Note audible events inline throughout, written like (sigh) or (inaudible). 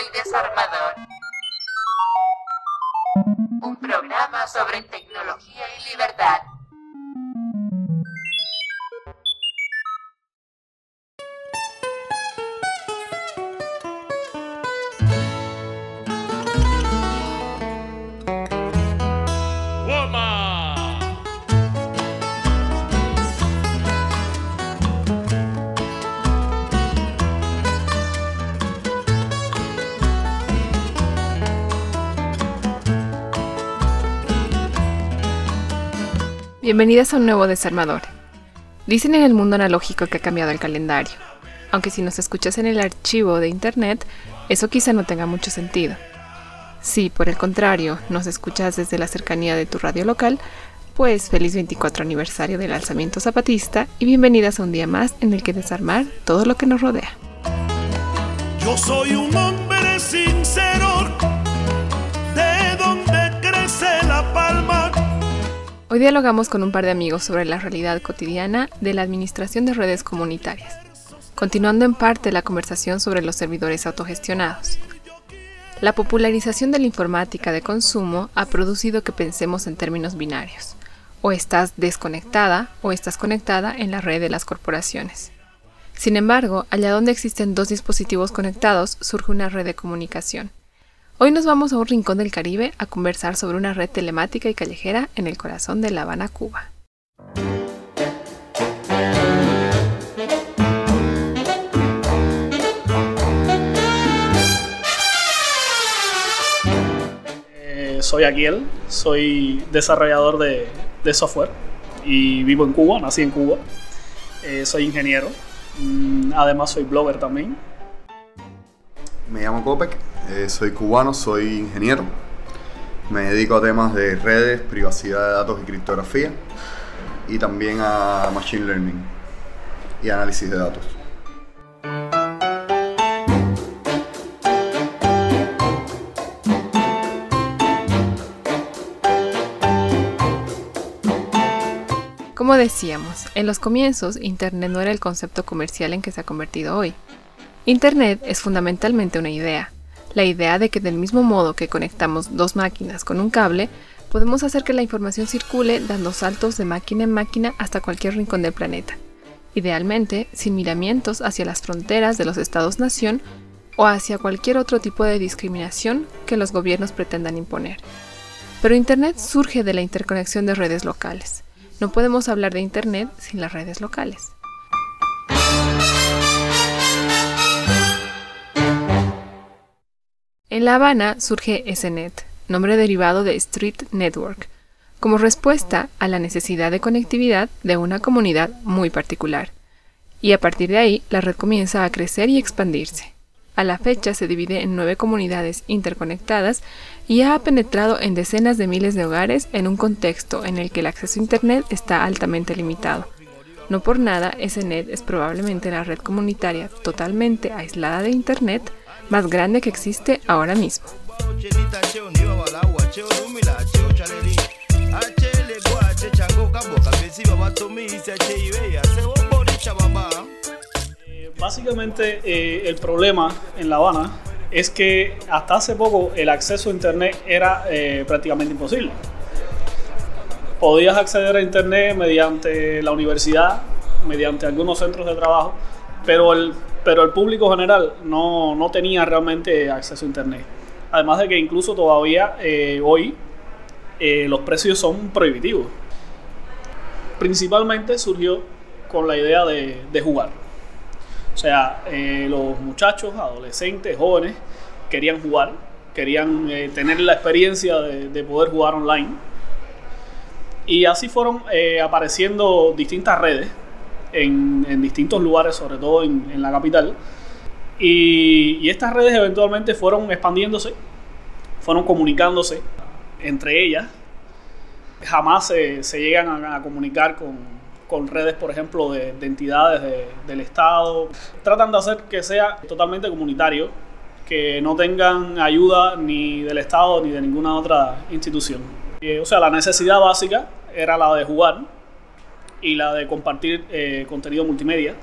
El Desarmador. Un programa sobre tecnología y libertad. Bienvenidas a un nuevo desarmador. Dicen en el mundo analógico que ha cambiado el calendario, aunque si nos escuchas en el archivo de internet, eso quizá no tenga mucho sentido. Si, por el contrario, nos escuchas desde la cercanía de tu radio local, pues feliz 24 aniversario del alzamiento zapatista y bienvenidas a un día más en el que desarmar todo lo que nos rodea. Yo soy un hombre sincero, Hoy dialogamos con un par de amigos sobre la realidad cotidiana de la administración de redes comunitarias, continuando en parte la conversación sobre los servidores autogestionados. La popularización de la informática de consumo ha producido que pensemos en términos binarios. O estás desconectada o estás conectada en la red de las corporaciones. Sin embargo, allá donde existen dos dispositivos conectados surge una red de comunicación Hoy nos vamos a un rincón del Caribe a conversar sobre una red telemática y callejera en el corazón de La Habana, Cuba. Eh, soy Aquiel, soy desarrollador de, software y vivo en Cuba, nací en Cuba. Eh, soy ingeniero, mm, además soy blogger también. Me llamo Copec, eh, soy cubano, soy ingeniero. Me dedico a temas de redes, privacidad de datos y criptografía. Y también a Machine Learning y análisis de datos. Como decíamos, en los comienzos Internet no era el concepto comercial en que se ha convertido hoy. Internet es fundamentalmente una idea, la idea de que del mismo modo que conectamos dos máquinas con un cable, podemos hacer que la información circule dando saltos de máquina en máquina hasta cualquier rincón del planeta, idealmente sin miramientos hacia las fronteras de los estados-nación o hacia cualquier otro tipo de discriminación que los gobiernos pretendan imponer. Pero Internet surge de la interconexión de redes locales. No podemos hablar de Internet sin las redes locales. En La Habana surge SNET, nombre derivado de Street Network, como respuesta a la necesidad de conectividad de una comunidad muy particular. Y a partir de ahí, la red comienza a crecer y expandirse. A la fecha se divide en nueve comunidades interconectadas y ha penetrado en decenas de miles de hogares en un contexto en el que el acceso a Internet está altamente limitado. No por nada, SNET es probablemente la red comunitaria totalmente aislada de Internet más grande que existe ahora mismo. Básicamente eh, el problema en La Habana es que hasta hace poco el acceso a Internet era eh, prácticamente imposible. Podías acceder a Internet mediante la universidad, mediante algunos centros de trabajo, pero el pero el público general no, no tenía realmente acceso a Internet. Además de que incluso todavía eh, hoy eh, los precios son prohibitivos. Principalmente surgió con la idea de, jugar. O sea, eh, los muchachos, adolescentes, jóvenes, querían jugar, querían tener la experiencia de, de, poder jugar online. Y así fueron apareciendo distintas redes en, distintos lugares, sobre todo en, la capital. Y, estas redes eventualmente fueron expandiéndose, fueron comunicándose entre ellas. Jamás se, llegan a, comunicar con, redes, por ejemplo, de, entidades del Estado. Tratan de hacer que sea totalmente comunitario, que no tengan ayuda ni del Estado ni de ninguna otra institución. Eh, o sea, la necesidad básica era la de jugar, y la de compartir eh, contenido multimedia.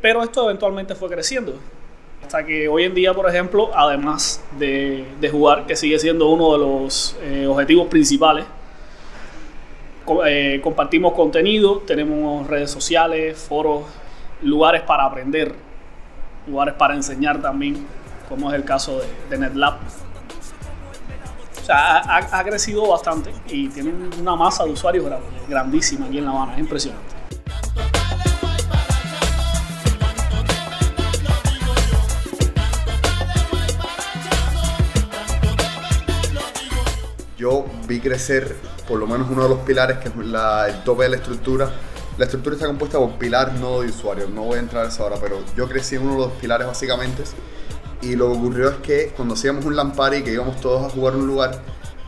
Pero esto eventualmente fue creciendo. Hasta que hoy en día, por ejemplo, además de, de jugar, que sigue siendo uno de los eh, objetivos principales, eh, compartimos contenido, tenemos redes sociales, foros, lugares para aprender, lugares para enseñar también, como es el caso de, de NetLab. Sea, ha, ha- crecido bastante y tiene una masa de usuarios gra- grandísima aquí en La Habana, es impresionante. Yo vi crecer por lo menos uno de los pilares, que es la- el tope de la estructura. La estructura está compuesta por pilares no de usuarios. No voy a entrar a eso ahora, pero yo crecí en uno de los pilares básicamente. Y lo que ocurrió es que cuando hacíamos un LAN party, que íbamos todos a jugar a un lugar,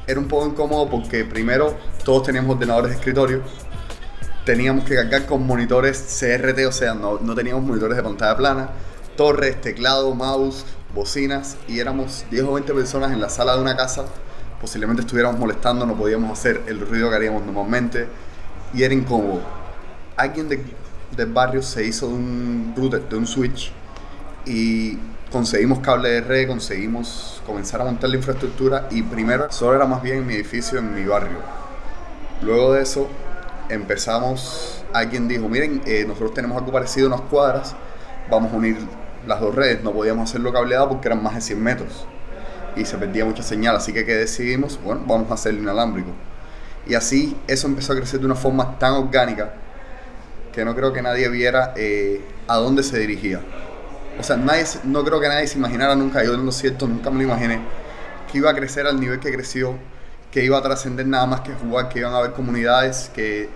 era un poco incómodo porque primero todos teníamos ordenadores de escritorio. Teníamos que cargar con monitores CRT, o sea, no, no teníamos monitores de pantalla plana, torres, teclado, mouse, bocinas, y éramos 10 o 20 personas en la sala de una casa posiblemente estuviéramos molestando, no podíamos hacer el ruido que haríamos normalmente y era incómodo. Alguien de- del barrio se hizo de un router, de un switch y conseguimos cable de red, conseguimos comenzar a montar la infraestructura y primero solo era más bien en mi edificio, en mi barrio. Luego de eso empezamos, alguien dijo, miren, eh, nosotros tenemos algo parecido unas cuadras, vamos a unir las dos redes, no podíamos hacerlo cableado porque eran más de 100 metros y se perdía mucha señal, así que ¿qué decidimos? Bueno, vamos a hacerlo inalámbrico. Y así eso empezó a crecer de una forma tan orgánica que no creo que nadie viera eh, a dónde se dirigía. O sea, nadie, no creo que nadie se imaginara nunca, yo en lo cierto nunca me lo imaginé, que iba a crecer al nivel que creció, que iba a trascender nada más que jugar, que iban a haber comunidades que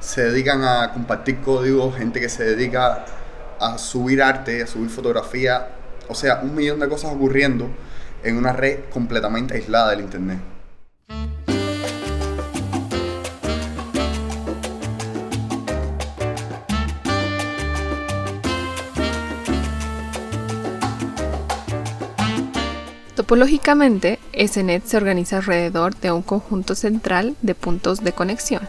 se dedican a compartir códigos, gente que se dedica a subir arte, a subir fotografía, o sea, un millón de cosas ocurriendo en una red completamente aislada del Internet. Topológicamente, SNET se organiza alrededor de un conjunto central de puntos de conexión,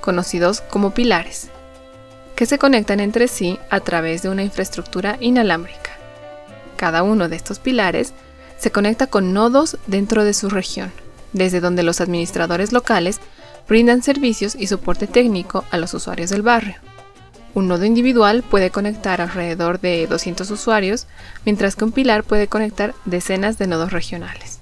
conocidos como pilares, que se conectan entre sí a través de una infraestructura inalámbrica. Cada uno de estos pilares se conecta con nodos dentro de su región, desde donde los administradores locales brindan servicios y soporte técnico a los usuarios del barrio. Un nodo individual puede conectar alrededor de 200 usuarios, mientras que un pilar puede conectar decenas de nodos regionales.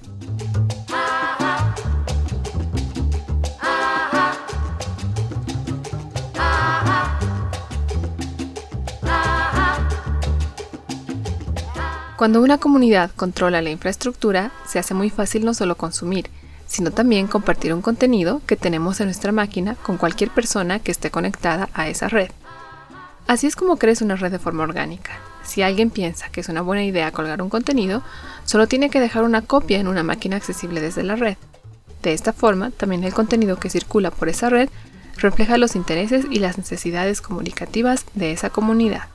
Cuando una comunidad controla la infraestructura, se hace muy fácil no solo consumir, sino también compartir un contenido que tenemos en nuestra máquina con cualquier persona que esté conectada a esa red. Así es como crece una red de forma orgánica. Si alguien piensa que es una buena idea colgar un contenido, solo tiene que dejar una copia en una máquina accesible desde la red. De esta forma, también el contenido que circula por esa red refleja los intereses y las necesidades comunicativas de esa comunidad.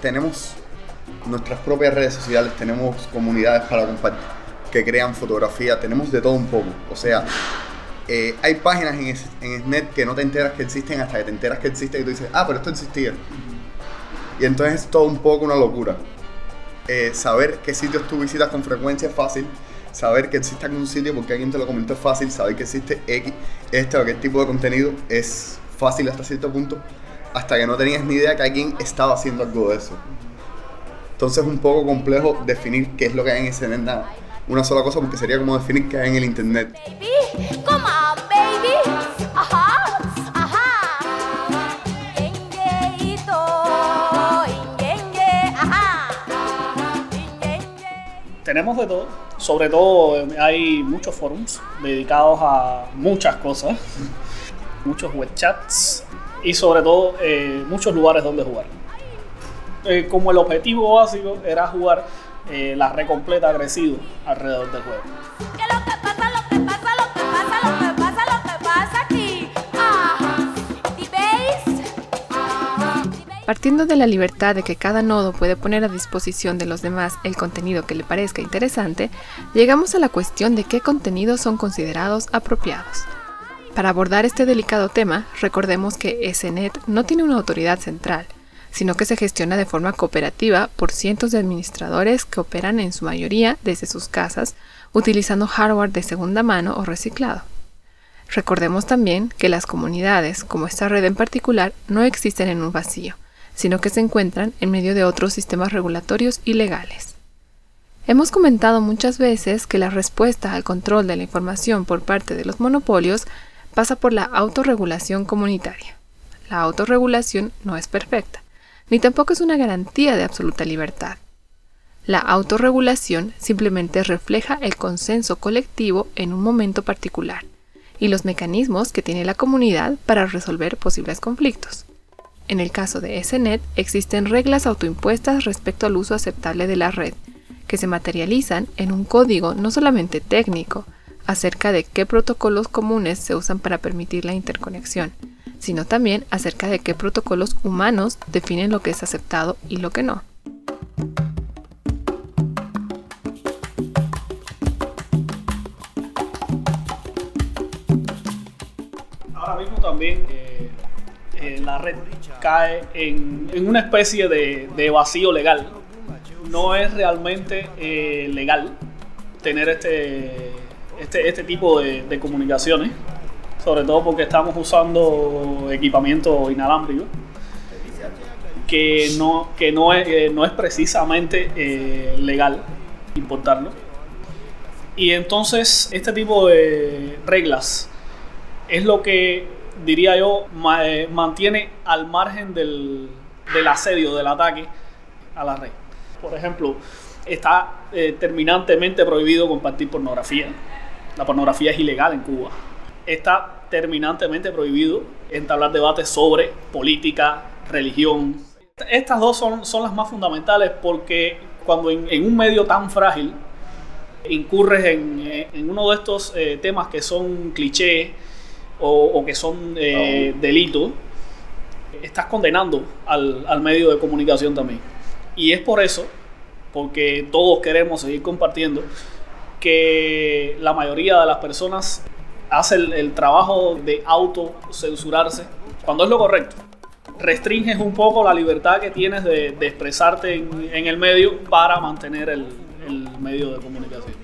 Tenemos nuestras propias redes sociales, tenemos comunidades para compartir que crean fotografía, tenemos de todo un poco. O sea, eh, hay páginas en, en Snet que no te enteras que existen hasta que te enteras que existen y tú dices, ah, pero esto existía. Y entonces es todo un poco una locura. Eh, saber qué sitios tú visitas con frecuencia es fácil. Saber que existe algún sitio porque alguien te lo comentó es fácil. Saber que existe X, este o aquel tipo de contenido es fácil hasta cierto punto. Hasta que no tenías ni idea que alguien estaba haciendo algo de eso. Entonces es un poco complejo definir qué es lo que hay en ese nada. Una sola cosa porque sería como definir qué hay en el internet. baby. Come on, baby. Ajá, ajá. Yengueito, yengue, ajá. Yengue. Tenemos de todo. Sobre todo hay muchos forums dedicados a muchas cosas. (laughs) muchos web chats. Y sobre todo eh, muchos lugares donde jugar. Eh, como el objetivo básico era jugar, eh, la red completa ha crecido alrededor del juego. ¿Qué es lo que pasa? Lo que pasa, lo que pasa, lo que pasa, lo que pasa aquí. Ah, the bass. Ah, the bass. Partiendo de la libertad de que cada nodo puede poner a disposición de los demás el contenido que le parezca interesante, llegamos a la cuestión de qué contenidos son considerados apropiados. Para abordar este delicado tema, recordemos que SNET no tiene una autoridad central, sino que se gestiona de forma cooperativa por cientos de administradores que operan en su mayoría desde sus casas, utilizando hardware de segunda mano o reciclado. Recordemos también que las comunidades, como esta red en particular, no existen en un vacío, sino que se encuentran en medio de otros sistemas regulatorios y legales. Hemos comentado muchas veces que la respuesta al control de la información por parte de los monopolios pasa por la autorregulación comunitaria. La autorregulación no es perfecta, ni tampoco es una garantía de absoluta libertad. La autorregulación simplemente refleja el consenso colectivo en un momento particular y los mecanismos que tiene la comunidad para resolver posibles conflictos. En el caso de SNET existen reglas autoimpuestas respecto al uso aceptable de la red, que se materializan en un código no solamente técnico acerca de qué protocolos comunes se usan para permitir la interconexión, sino también acerca de qué protocolos humanos definen lo que es aceptado y lo que no. Ahora mismo también eh, eh, la red cae en, una especie de, vacío legal. No es realmente eh, legal tener este, este, este tipo de comunicaciones, sobre todo porque estamos usando equipamiento inalámbrico que no, que no, es, eh, no es precisamente eh, legal importarlo. Y entonces este tipo de reglas es lo que diría yo eh, mantiene al margen del, del asedio, del ataque a la red. Por ejemplo, está eh, terminantemente prohibido compartir pornografía. La pornografía es ilegal en Cuba. Está terminantemente prohibido entablar debates sobre política, religión. Estas dos son, son las más fundamentales porque cuando en, en un medio tan frágil incurres en, eh, en uno de estos eh, temas que son clichés o, o que son eh, delitos, estás condenando al, al medio de comunicación también. Y es por eso, porque todos queremos seguir compartiendo, que la mayoría de las personas hace el, el trabajo de autocensurarse cuando es lo correcto. Restringes un poco la libertad que tienes de, de expresarte en, en el medio para mantener el, el medio de comunicación.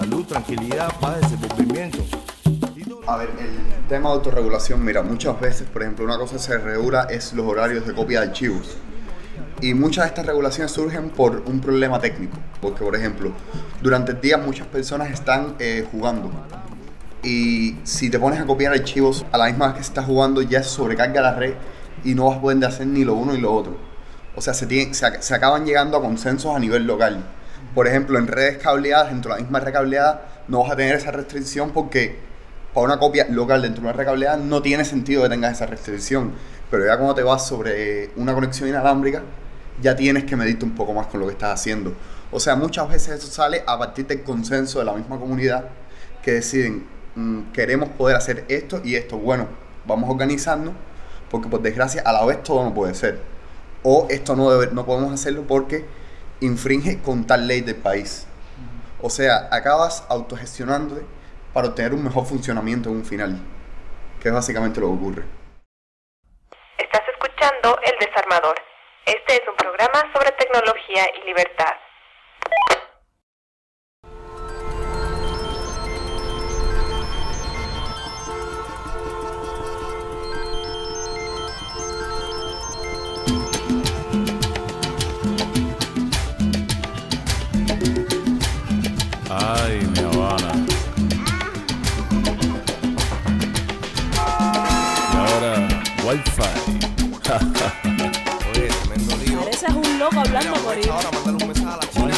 salud tranquilidad paz desenvolvimiento A ver, el tema de autorregulación, mira, muchas veces, por ejemplo, una cosa que se regula es los horarios de copia de archivos. Y muchas de estas regulaciones surgen por un problema técnico. Porque, por ejemplo, durante el día muchas personas están eh, jugando. Y si te pones a copiar archivos a la misma vez que se está jugando, ya sobrecarga la red y no vas a poder hacer ni lo uno ni lo otro. O sea, se, tiene- se, se acaban llegando a consensos a nivel local. Por ejemplo, en redes cableadas, dentro de la misma red cableada, no vas a tener esa restricción porque para una copia local dentro de una red cableada no tiene sentido que tengas esa restricción. Pero ya cuando te vas sobre una conexión inalámbrica, ya tienes que medirte un poco más con lo que estás haciendo. O sea, muchas veces eso sale a partir del consenso de la misma comunidad que deciden, "Mm, queremos poder hacer esto y esto. Bueno, vamos organizando porque por desgracia a la vez todo no puede ser. O esto no, debe- no podemos hacerlo porque infringe con tal ley del país. O sea, acabas autogestionándote para obtener un mejor funcionamiento en un final, que es básicamente lo que ocurre. Estás escuchando El Desarmador. Este es un programa sobre tecnología y libertad. Ay, mi Habana. Y ahora, Wi-Fi. (laughs) loco hablando por ahí. Ahora mandar un mensaje a la china.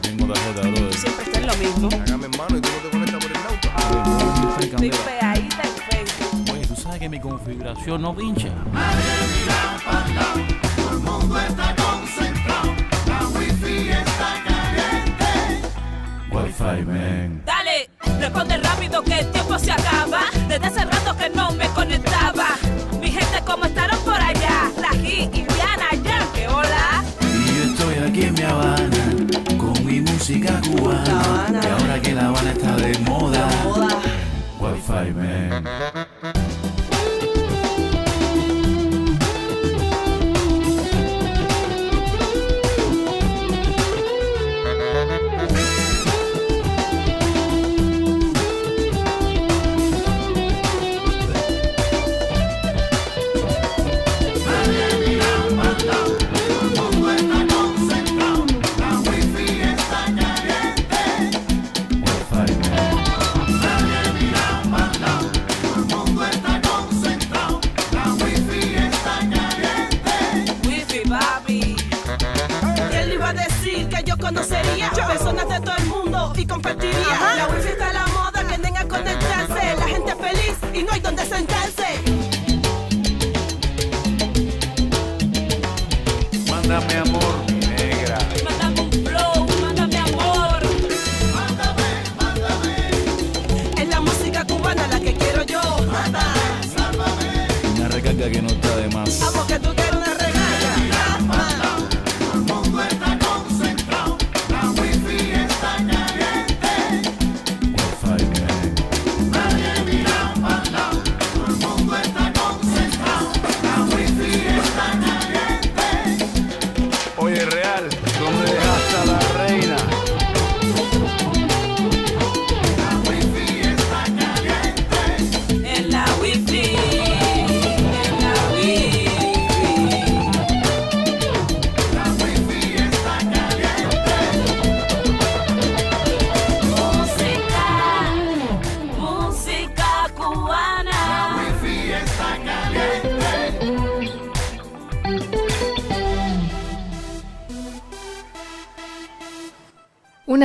Tengo tarjeta, brother. Siempre está en lo mismo. Hágame hermano y tú no te conectas por el nauta. Estoy pegadita en Facebook. Oye, tú sabes que mi configuración no pincha. Wi-Fi, man. Dale, responde rápido que el tiempo se acaba. Desde hace rato que no me música cubana. Y ahora que La Habana está de moda, Wi-Fi, man.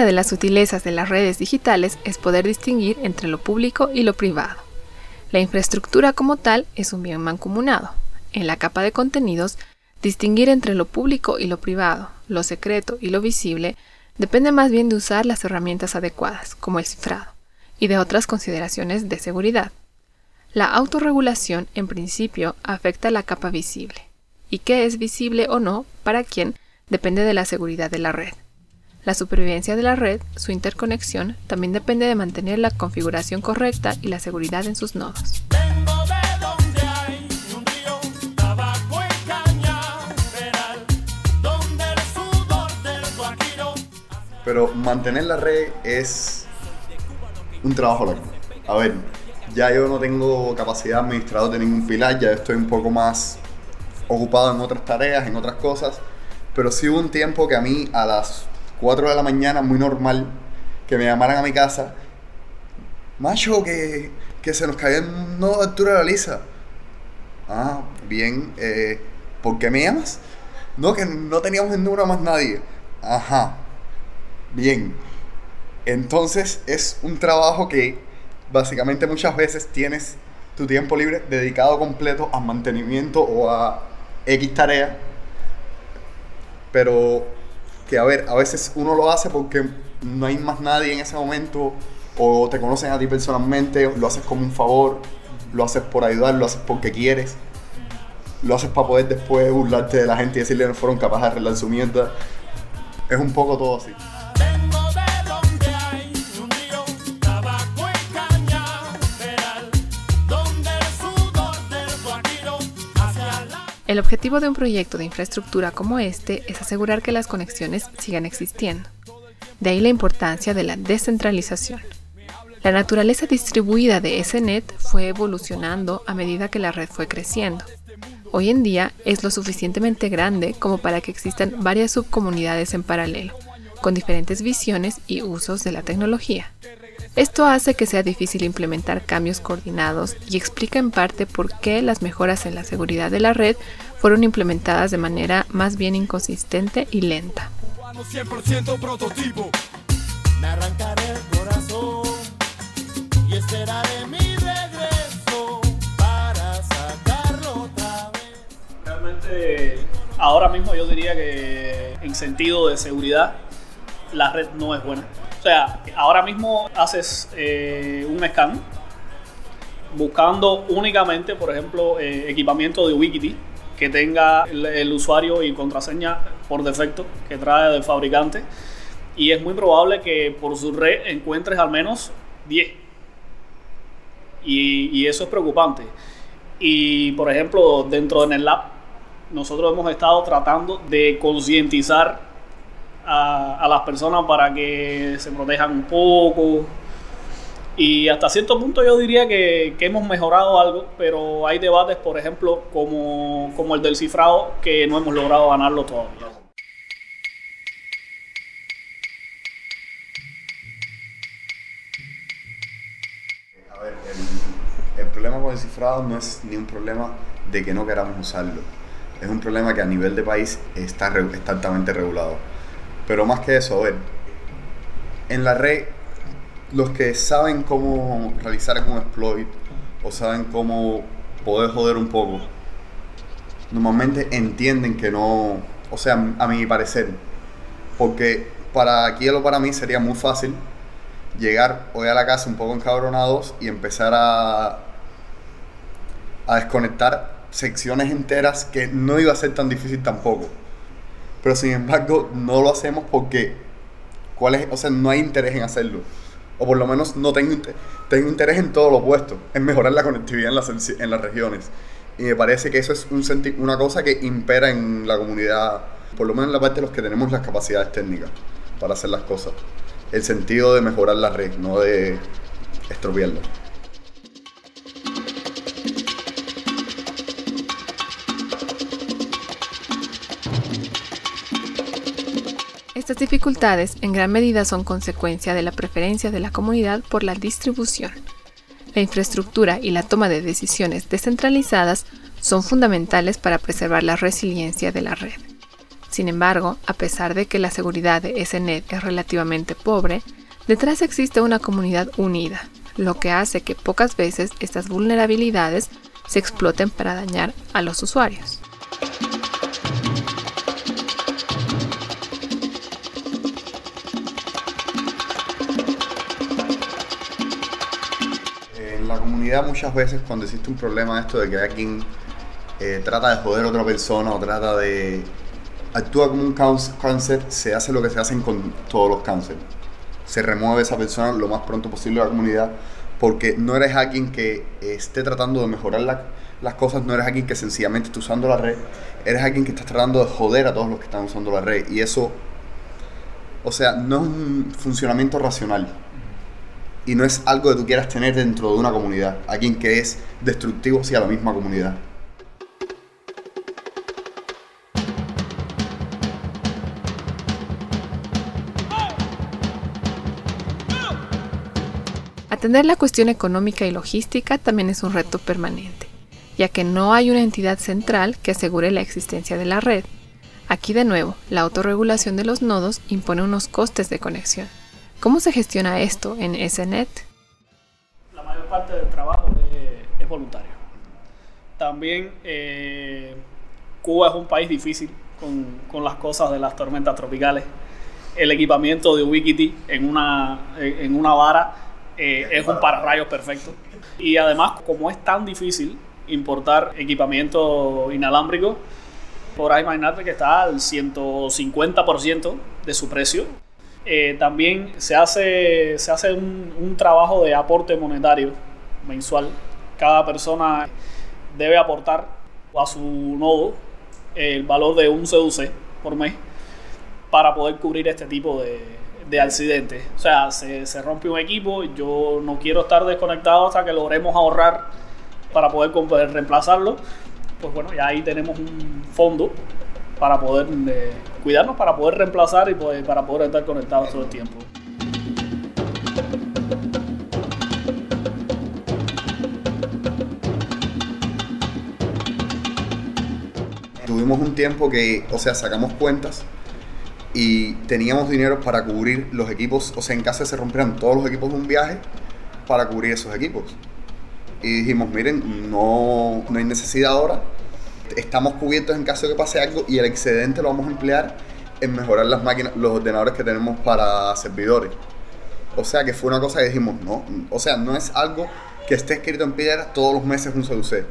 De las sutilezas de las redes digitales es poder distinguir entre lo público y lo privado. La infraestructura como tal es un bien mancomunado. En la capa de contenidos, distinguir entre lo público y lo privado, lo secreto y lo visible, depende más bien de usar las herramientas adecuadas, como el cifrado, y de otras consideraciones de seguridad. La autorregulación, en principio, afecta la capa visible, y qué es visible o no para quién depende de la seguridad de la red. La supervivencia de la red, su interconexión, también depende de mantener la configuración correcta y la seguridad en sus nodos. Pero mantener la red es un trabajo largo. A ver, ya yo no tengo capacidad administrador de ningún pilar, ya estoy un poco más ocupado en otras tareas, en otras cosas. Pero sí hubo un tiempo que a mí a las 4 de la mañana, muy normal, que me llamaran a mi casa, macho, que, que se nos cayó nodo de altura de la lisa. Ah, bien, eh, ¿por qué me llamas? No, que no teníamos el número más nadie. Ajá, bien. Entonces es un trabajo que básicamente muchas veces tienes tu tiempo libre dedicado completo a mantenimiento o a X tarea. Pero que a ver, a veces uno lo hace porque no hay más nadie en ese momento o te conocen a ti personalmente, lo haces como un favor, lo haces por ayudar, lo haces porque quieres, lo haces para poder después burlarte de la gente y decirle que no fueron capaces de arreglar su mierda. Es un poco todo así. El objetivo de un proyecto de infraestructura como este es asegurar que las conexiones sigan existiendo. De ahí la importancia de la descentralización. La naturaleza distribuida de SNET fue evolucionando a medida que la red fue creciendo. Hoy en día es lo suficientemente grande como para que existan varias subcomunidades en paralelo, con diferentes visiones y usos de la tecnología. Esto hace que sea difícil implementar cambios coordinados y explica en parte por qué las mejoras en la seguridad de la red fueron implementadas de manera más bien inconsistente y lenta. 100% prototipo. Me arrancaré el corazón y esperaré mi regreso para sacarlo otra vez. Realmente, ahora mismo yo diría que en sentido de seguridad, la red no es buena. O sea, ahora mismo haces eh, un scan buscando únicamente, por ejemplo, eh, equipamiento de Ubiquiti que tenga el, usuario y contraseña por defecto que trae del fabricante. Y es muy probable que por su red encuentres al menos 10. Y, y eso es preocupante. Y por ejemplo, dentro de NetLab, nosotros hemos estado tratando de concientizar a, las personas para que se protejan un poco. Y hasta cierto punto yo diría que, hemos mejorado algo, pero hay debates, por ejemplo, como, como el del cifrado, que no hemos logrado ganarlo todavía. El, problema con el cifrado no es ni un problema de que no queramos usarlo. Es un problema que a nivel de país está, está altamente regulado. Pero más que eso, a ver, en la red, los que saben cómo realizar un exploit o saben cómo poder joder un poco, normalmente entienden que no, o sea, a mi parecer, porque para aquí o para mí sería muy fácil llegar hoy a la casa un poco encabronados y empezar a, a desconectar secciones enteras que no iba a ser tan difícil tampoco. Pero sin embargo, no lo hacemos porque ¿cuál? O sea, no hay interés en hacerlo. O por lo menos no tengo, inte- tengo interés en todo lo opuesto, en mejorar la conectividad en las, en las regiones. Y me parece que eso es un senti- una cosa que impera en la comunidad, por lo menos en la parte de los que tenemos las capacidades técnicas para hacer las cosas. El sentido de mejorar la red, no de estropearla. Estas dificultades en gran medida son consecuencia de la preferencia de la comunidad por la distribución. La infraestructura y la toma de decisiones descentralizadas son fundamentales para preservar la resiliencia de la red. Sin embargo, a pesar de que la seguridad de SNet es relativamente pobre, detrás existe una comunidad unida, lo que hace que pocas veces estas vulnerabilidades se exploten para dañar a los usuarios. Comunidad muchas veces cuando existe un problema esto de que alguien eh, trata de joder a otra persona o trata de... actúa como un cáncer, se hace lo que se hacen con todos los cánceres. Se remueve esa persona lo más pronto posible de la comunidad porque no eres alguien que esté tratando de mejorar la- las cosas, no eres alguien que sencillamente esté usando la red, eres alguien que está tratando de joder a todos los que están usando la red. Y eso, o sea, no es un funcionamiento racional y no es algo que tú quieras tener dentro de una comunidad, alguien que es destructivo hacia la misma comunidad. Atender la cuestión económica y logística también es un reto permanente, ya que no hay una entidad central que asegure la existencia de la red. Aquí de nuevo, la autorregulación de los nodos impone unos costes de conexión. ¿Cómo se gestiona esto en SNet? La mayor parte del trabajo es, voluntario. También eh, Cuba es un país difícil con, con las cosas de las tormentas tropicales. El equipamiento de Ubiquiti en una, en una vara eh, es un pararrayos perfecto. Y además, como es tan difícil importar equipamiento inalámbrico, podrás imaginarte que está al 150% de su precio. Eh, también se hace, se hace un, un trabajo de aporte monetario mensual. Cada persona debe aportar a su nodo el valor de un CUC por mes para poder cubrir este tipo de, de accidentes. O sea, se, se rompe un equipo, yo no quiero estar desconectado hasta que logremos ahorrar para poder reemplazarlo. Pues bueno, ya ahí tenemos un fondo para poder eh, cuidarnos, para poder reemplazar y poder- para poder estar conectados todo el tiempo. Tuvimos un tiempo que, o sea, sacamos cuentas y teníamos dinero para cubrir los equipos, o sea, en caso de se rompieran todos los equipos de un viaje, para cubrir esos equipos. Y dijimos, miren, no, no hay necesidad ahora, estamos cubiertos en caso de que pase algo y el excedente lo vamos a emplear en mejorar las máquinas, los ordenadores que tenemos para servidores. O sea que fue una cosa que dijimos, no, o sea, no es algo que esté escrito en piedra todos los meses un CUC.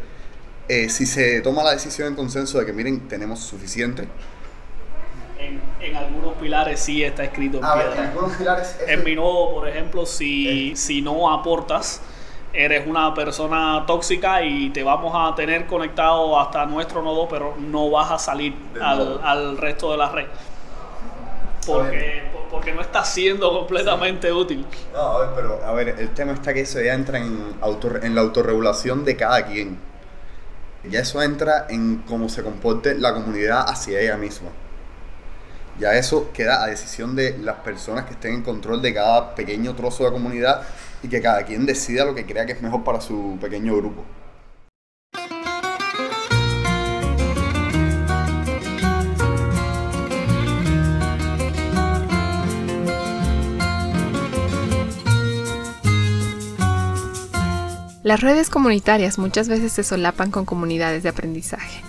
Eh, si se toma la decisión en consenso de que miren, tenemos suficiente, En, en algunos pilares sí está escrito en A ver, piedra. en algunos pilares eso- En mi nodo, por ejemplo, si, si no aportas, eres una persona tóxica y te vamos a tener conectado hasta nuestro nodo, pero no vas a salir al, resto de la red. Porque, porque no está siendo completamente útil. No, a ver, pero a ver, el tema está que eso ya entra en, autor- en la autorregulación de cada quien. Ya eso entra en cómo se comporte la comunidad hacia ella misma. Ya eso queda a decisión de las personas que estén en control de cada pequeño trozo de comunidad y que cada quien decida lo que crea que es mejor para su pequeño grupo. Las redes comunitarias muchas veces se solapan con comunidades de aprendizaje.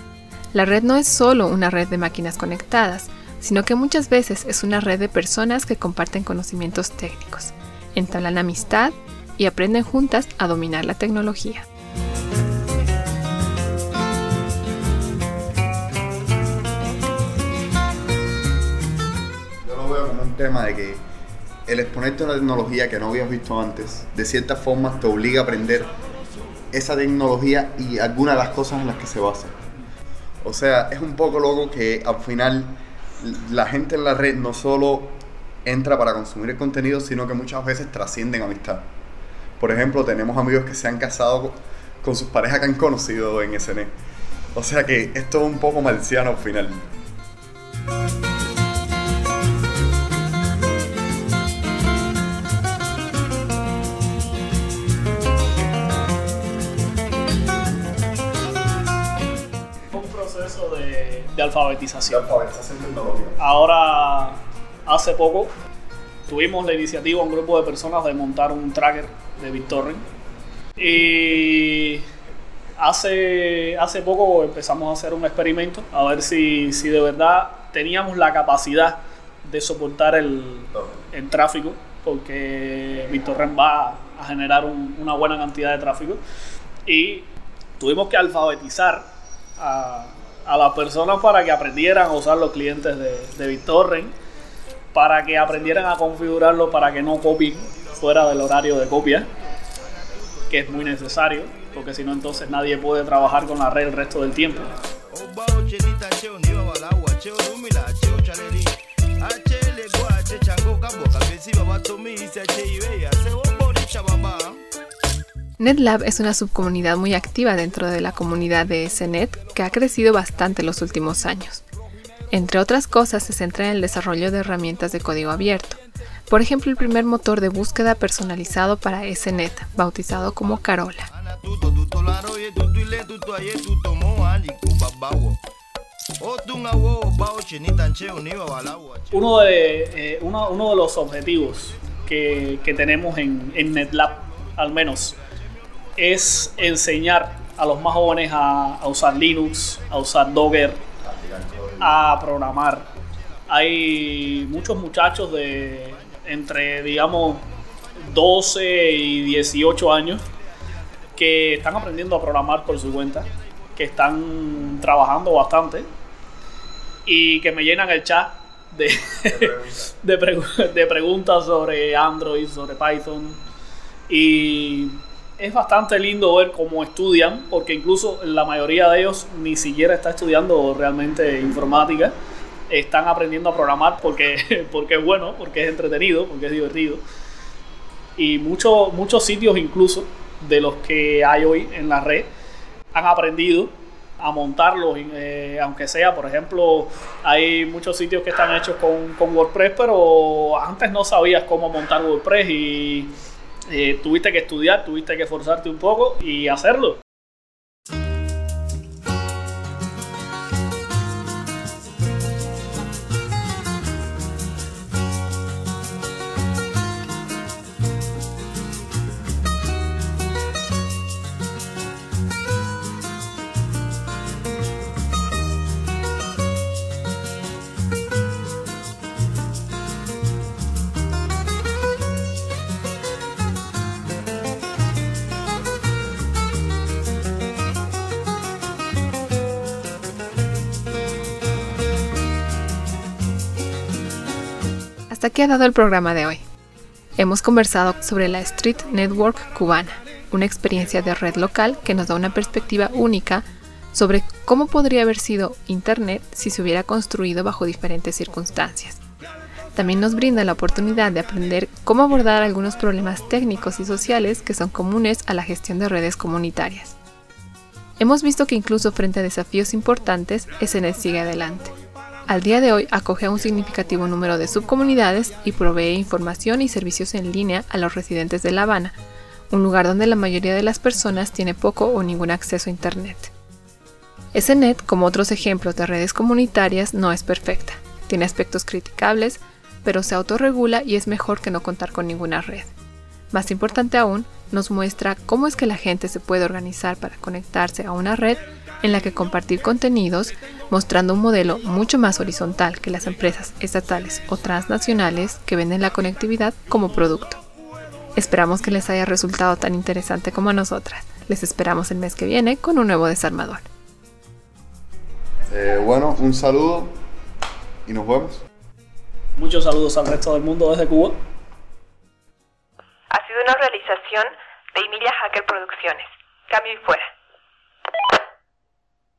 La red no es solo una red de máquinas conectadas, sino que muchas veces es una red de personas que comparten conocimientos técnicos, entablan amistad y aprenden juntas a dominar la tecnología. Yo lo veo como un tema de que el exponerte una tecnología que no habías visto antes, de cierta forma te obliga a aprender esa tecnología y algunas de las cosas en las que se basa. O sea, es un poco loco que al final la gente en la red no solo entra para consumir el contenido, sino que muchas veces trascienden amistad. Por ejemplo, tenemos amigos que se han casado con, sus parejas que han conocido en SN. O sea que es todo un poco marciano al final. De, de alfabetización. alfabetización tecnológica. Ahora, hace poco, tuvimos la iniciativa, un grupo de personas, de montar un tracker de BitTorrent. Y hace, hace poco empezamos a hacer un experimento, a ver si, si de verdad teníamos la capacidad de soportar el, el tráfico, porque BitTorrent va a generar un- una buena cantidad de tráfico. Y tuvimos que alfabetizar a, a las personas para que aprendieran a usar los clientes de, de BitTorrent, para que aprendieran a configurarlo para que no copien fuera del horario de copia, que es muy necesario, porque si no entonces nadie puede trabajar con la red el resto del tiempo. NetLab es una subcomunidad muy activa dentro de la comunidad de SNET que ha crecido bastante los últimos años. Entre otras cosas, se centra en el desarrollo de herramientas de código abierto. Por ejemplo, el primer motor de búsqueda personalizado para SNET, bautizado como Carola. Uno de, eh, uno de los objetivos que, que tenemos en, en NetLab, al menos, es enseñar a los más jóvenes a, usar Linux, a usar Docker, a programar. Hay muchos muchachos de entre, digamos, 12 y 18 años que están aprendiendo a programar por su cuenta, que están trabajando bastante y que me llenan el chat de, (laughs) de, pregu- de preguntas sobre Android, sobre Python. Y es bastante lindo ver cómo estudian, porque incluso la mayoría de ellos ni siquiera está estudiando realmente informática. Están aprendiendo a programar porque, (laughs) porque es bueno, porque es entretenido, porque es divertido. Y muchos muchos sitios incluso de los que hay hoy en la red han aprendido a montarlos, eh, aunque sea, por ejemplo, hay muchos sitios que están hechos con, con WordPress, pero antes no sabías cómo montar WordPress y eh, tuviste que estudiar, tuviste que esforzarte un poco y hacerlo. Hasta aquí ha dado el programa de hoy. Hemos conversado sobre la Street Network cubana, una experiencia de red local que nos da una perspectiva única sobre cómo podría haber sido Internet si se hubiera construido bajo diferentes circunstancias. También nos brinda la oportunidad de aprender cómo abordar algunos problemas técnicos y sociales que son comunes a la gestión de redes comunitarias. Hemos visto que incluso frente a desafíos importantes, SNET sigue adelante. Al día de hoy acoge a un significativo número de subcomunidades y provee información y servicios en línea a los residentes de La Habana, un lugar donde la mayoría de las personas tiene poco o ningún acceso a Internet. SNET, como otros ejemplos de redes comunitarias, no es perfecta. Tiene aspectos criticables, pero se autorregula y es mejor que no contar con ninguna red. Más importante aún, nos muestra cómo es que la gente se puede organizar para conectarse a una red en la que compartir contenidos, mostrando un modelo mucho más horizontal que las empresas estatales o transnacionales que venden la conectividad como producto. Esperamos que les haya resultado tan interesante como a nosotras. Les esperamos el mes que viene con un nuevo desarmador. Eh, bueno, un saludo y nos vemos. Muchos saludos al resto del mundo desde Cuba. Ha sido una realización de Emilia Hacker Producciones. Cambio y fuera.